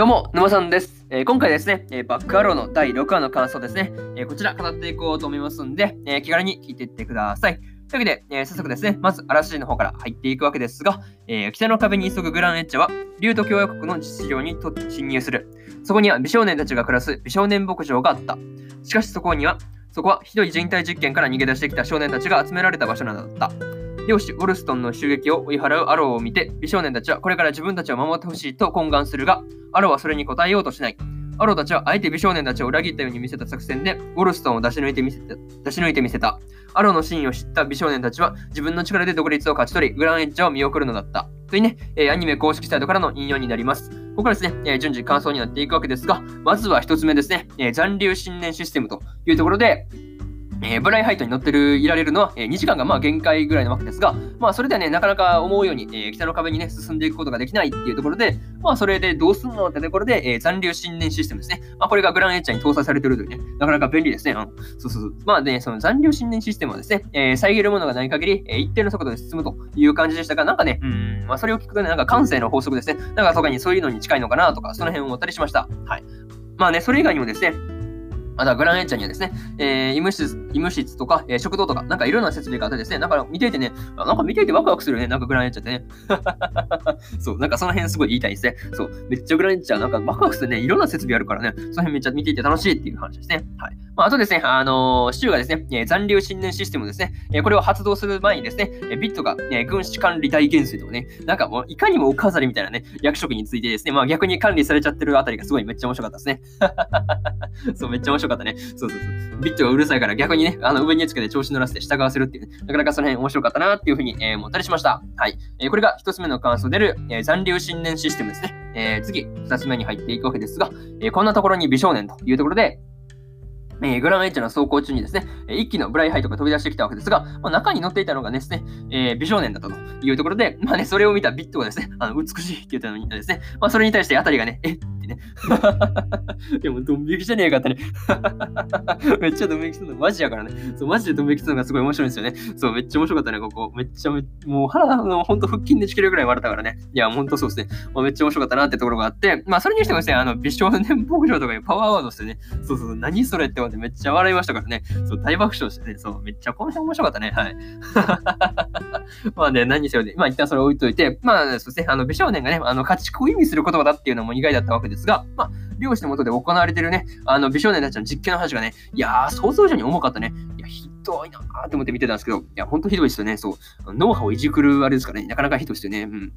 どうも、沼さんです。えー、今回ですね、えー、バックアローの第6話の感想ですね、えー、こちら語っていこうと思いますんで、え気軽に聞いていってください。というわけで、え早速ですね、まず、あらしの方から入っていくわけですが、え北の壁に急ぐグランエッチャは、竜都共和国の実情に侵入する。そこには美少年たちが暮らす美少年牧場があった。しかしそこには、そこはひどい人体実験から逃げ出してきた少年たちが集められた場所なのだった。漁師ウォルストンの襲撃を追い払うアローを見て、美少年たちはこれから自分たちを守ってほしいと懇願するが、アローはそれに応えようとしない。アローたちはあえて美少年たちを裏切ったように見せた作戦で、ウォルストンを出し抜いてみせた。出し抜いてみせた。アローの真意を知った美少年たちは自分の力で独立を勝ち取り、グランエッジャーを見送るのだった。というね、えー、アニメ公式サイトからの引用になります。ここからですね、えー、順次感想になっていくわけですが、まずは一つ目ですね、えー、残留信念システムというところで、えー、ブライハイトに乗ってる、いられるのは、えー、2時間がまあ限界ぐらいなわけですが、まあそれではね、なかなか思うように、えー、北の壁にね、進んでいくことができないっていうところで、まあそれでどうすんのってところで、えー、残留信念システムですね。まあこれがグランエッチャーに搭載されてるというね、なかなか便利ですね。うん、そうそう。まあね、その残留信念システムはですね、えー、遮るものがない限り、えー、一定の速度で進むという感じでしたが、なんかね、うん、まあそれを聞くとね、なんか感性の法則ですね。なんか特にそういうのに近いのかなとか、その辺を思ったりしました。はい。まあね、それ以外にもですね、またグランエンチャーにはですね、えー、医務室、医務室とか、えー、食堂とか、なんかいろんな設備があってですね、だから見ていてね、なんか見ていてワクワクするね、なんかグランエンチャってね。そう、なんかその辺すごい言いたいですね。そう、めっちゃグランエンチャーなんかワクワクするね、いろんな設備あるからね、その辺めっちゃ見ていて楽しいっていう話ですね。はい。まあ、とですね、あのー、シューがですね、残留信念システムですね、これを発動する前にですね、ビットが、軍師管理大元帥とかね、なんかもういかにもお飾りみたいなね、役職についてですね、まあ逆に管理されちゃってるあたりがすごいめっちゃ面白かったですね。そう、めっちゃ面白かったね。そうそうそう。ビットがうるさいから逆にね、あの上につけて調子乗らせて従わせるっていうね、なかなかその辺面白かったなっていうふうに、えー、思ったりしました。はい。え、これが一つ目の感想出る、え、残留信念システムですね。え、次、二つ目に入っていくわけですが、え、こんなところに美少年というところで、えー、グランエッジの走行中にですね、一機のブライハイトが飛び出してきたわけですが、まあ、中に乗っていたのがですね、えー、美少年だったというところで、まあね、それを見たビットがですね、あの美しいって言ったのにですね、まあ、それに対してあたりがね、えね、でもドン引きじゃねえかってね、めっちゃドン引きするのマジやからね、そうマジでドン引きするのがすごい面白いんですよね。そう、めっちゃ面白かったね、ここ。めっちゃめ、もう腹のほんと腹筋でち切れるぐらい割れたからね。いや、ほんとそうですね。まあ、めっちゃ面白かったなってところがあって、まあ、それにしてもですね、あの、美少年牧場とかにパワーワードしてね、そうそう、何それって思ってめっちゃ笑いましたからね。そう、大爆笑してね、そう、めっちゃこの辺面白かったね。はい。まあね、何にせよね、まあ一旦それ置いといて、まあ、そうですね、あの、美少年がね、あの、家畜を意味する言葉だっていうのも意外だったわけですが、まあ、漁師のもとで行われてるね、あの、美少年たちの実験の話がね、いやー、想像以上に重かったね。いや、ひどいなーって思って見てたんですけど、いや、ほんとひどいですよね。そう。ノウハウをいじくるあれですかね。なかなかひどいですよね。うん。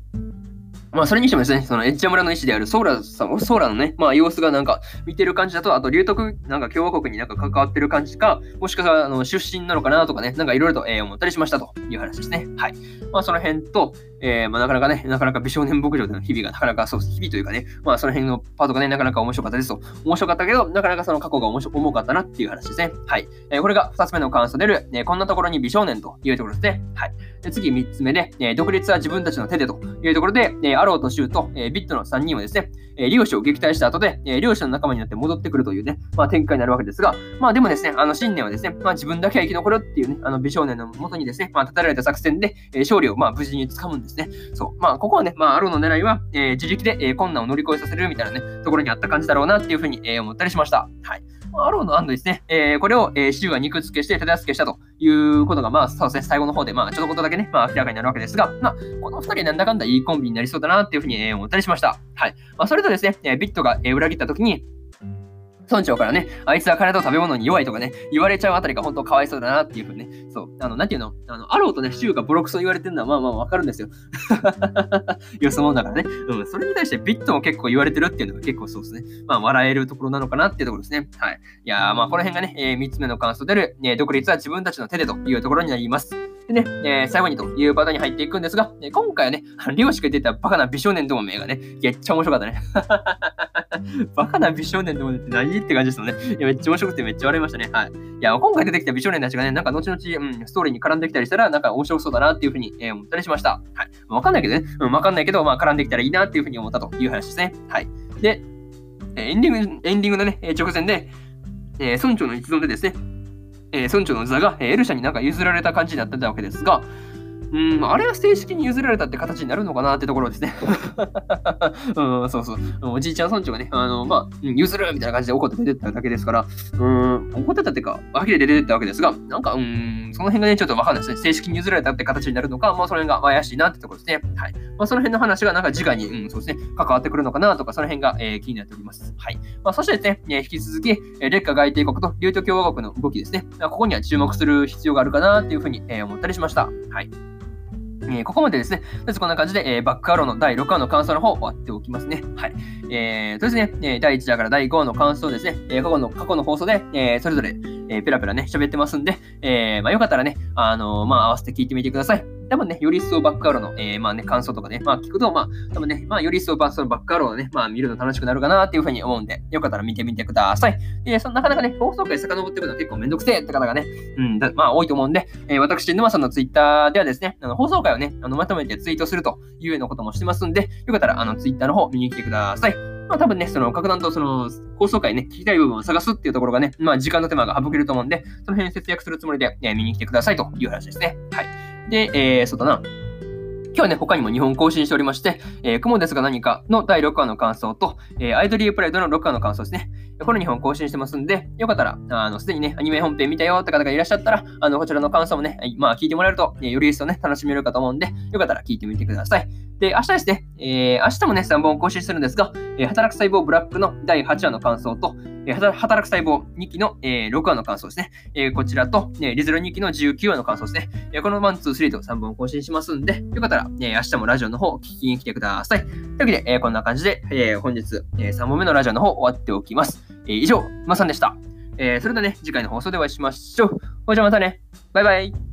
まあ、それにしてもですね、そのエッジャ村の医師であるソーラさん、ソーラのね、まあ、様子がなんか見てる感じだと、あと、龍徳、なんか共和国になんか関わってる感じか、もしかしたら、あの、出身なのかなとかね、なんかいろいろと、えー、思ったりしましたという話ですね。はい。まあ、その辺と、えー、まあ、なかなかね、なかなか美少年牧場での日々が、なかなかそう、日々というかね、まあ、その辺のパートがね、なかなか面白かったですと。面白かったけど、なかなかその過去が面白重かったなっていう話ですね。はい。えー、これが2つ目の感想出る、えー、こんなところに美少年というところですね。はい。で次3つ目で、え、独立は自分たちの手でというところで、えー、アローとシューと、え、ビットの3人はですね、えー、漁師を撃退した後で、えー、漁師の仲間になって戻ってくるというね、まあ、展開になるわけですが、まあでもですね、あの信念はですね、まあ自分だけは生き残るっていうね、あの美少年のもとにですね、まあ立てられた作戦で、え、勝利をまあ無事に掴むんですね。そう。まあここはね、まあアローの狙いは、えー、自力で、えー、困難を乗り越えさせるみたいなね、ところにあった感じだろうなっていうふうに、えー、思ったりしました。はい。まあアローの安堵ですね、えー、これを、えー、シュウが肉付けして手助けしたということが、まあ、そうですね、最後の方で、まあ、ちょっとことだけね、まあ、明らかになるわけですが、まあ、この二人なんだかんだいいコンビになりそうだなっていうふうに、えー、思ったりしました。はい。まあ、それとですね、えー、ビットが、えー、裏切った時に、村長からね、あいつは体と食べ物に弱いとかね、言われちゃうあたりが本当かわいそうだなっていうふうにね、そう、あの、なんていうの、あの、アローとね、シュウがボロクソ言われてるのはまあまあわかるんですよ。よそ者だからね。うん、それに対してビットも結構言われてるっていうのが結構そうですね。まあ、笑えるところなのかなっていうところですね。はい。いや、まあ、この辺がね、えー、3つ目の感想でる、え、独立は自分たちの手でというところになります。でね、えー、最後にというパターンに入っていくんですが、えー、今回はね、漁師が出たバカな美少年同盟がね、めっちゃ面白かったね。バカな美少年同盟って何？って感じですよね。いや、めっちゃ面白くてめっちゃ笑いましたね。はい。いや、今回出てきた美少年たちがね、なんか後々、うん、ストーリーに絡んできたりしたら、なんか面白そうだなっていうふうに、えー、思ったりしました。はい。わかんないけどね、うん、わかんないけど、まあ絡んできたらいいなっていうふうに思ったという話ですね。はい。で、エンディング、エンディングのね、直前で、えー、村長の一存でですね、えー、村長の座が、えー、エルシャになんか譲られた感じになってたわけですが、うん、あれは正式に譲られたって形になるのかなってところですね。うん、そうそう。おじいちゃん村長がね、あの、まあ、譲るみたいな感じで怒って出てっただけですから、うん、怒ってたっていうか、呆れて出てったわけですが、なんか、うん、その辺がね、ちょっとわかんないですね。正式に譲られたって形になるのか、まあ、その辺が怪しいなってところですね。はい。まあ、その辺の話がなんか直に、うん、そうですね、関わってくるのかなとか、その辺が、えー、気になっております。はい。まあ、そしてですね、えー、引き続き、えー、劣化外帝国と竜都共和国の動きですね。ここには注目する必要があるかなっていうふうに、えー、思ったりしました。はい。えー、ここまでですね、とりあえずこんな感じで、えー、バックアローの第6話の感想の方終わっておきますね。はい。えー、とですね、え第1話から第5話の感想ですね、え過去の、過去の放送で、えそれぞれ、えペラペラね、喋ってますんで、えーまあ、よかったらね、あのまあ、合わせて聞いてみてください。多分ね、より一層バックアローの、えー、まあね、感想とかね、まあ聞くと、まあ、多分ね、まあ、より一層バックアローのね、まあ見るの楽しくなるかなっていうふうに思うんで、よかったら見てみてください。で、そのなかなかね、放送回遡ってくるのは結構めんどくせえって方がね、うん、まあ多いと思うんで、えー、私、沼さんのツイッターではですね、あの放送回をね、あのまとめてツイートするというようなこともしてますんで、よかったら、あの、ツイッターの方見に来てください。まあ多分ね、その、格段とその、放送回ね、聞きたい部分を探すっていうところがね、まあ時間の手間が省けると思うんで、その辺節約するつもりで、ね、見に来てくださいという話ですね。はい。で、えー、そうだな。今日はね、他にも2本更新しておりまして、えー、雲ですが何かの第6話の感想と、えー、アイドリープライドの6話の感想ですね。この2本更新してますんで、よかったら、あの、すでにね、アニメ本編見たよって方がいらっしゃったら、あの、こちらの感想もね、まあ、聞いてもらえると、えー、より一層ね、楽しめるかと思うんで、よかったら聞いてみてください。で、明日ですね、えー、明日もね、3本更新するんですが、えー、働く細胞ブラックの第8話の感想と、えー、働く細胞2期の、えー、6話の感想ですね。えー、こちらと、えリゼロ2期の19話の感想ですね。えー、この1、2、3と3本更新しますんで、よかったら、え、明日もラジオの方聞きに来てください。というわけで、えー、こんな感じで、えー、本日、えー、3本目のラジオの方終わっておきます。えー、以上、まさんでした。えー、それではね、次回の放送でお会いしましょう。ほじゃまたね。バイバイ。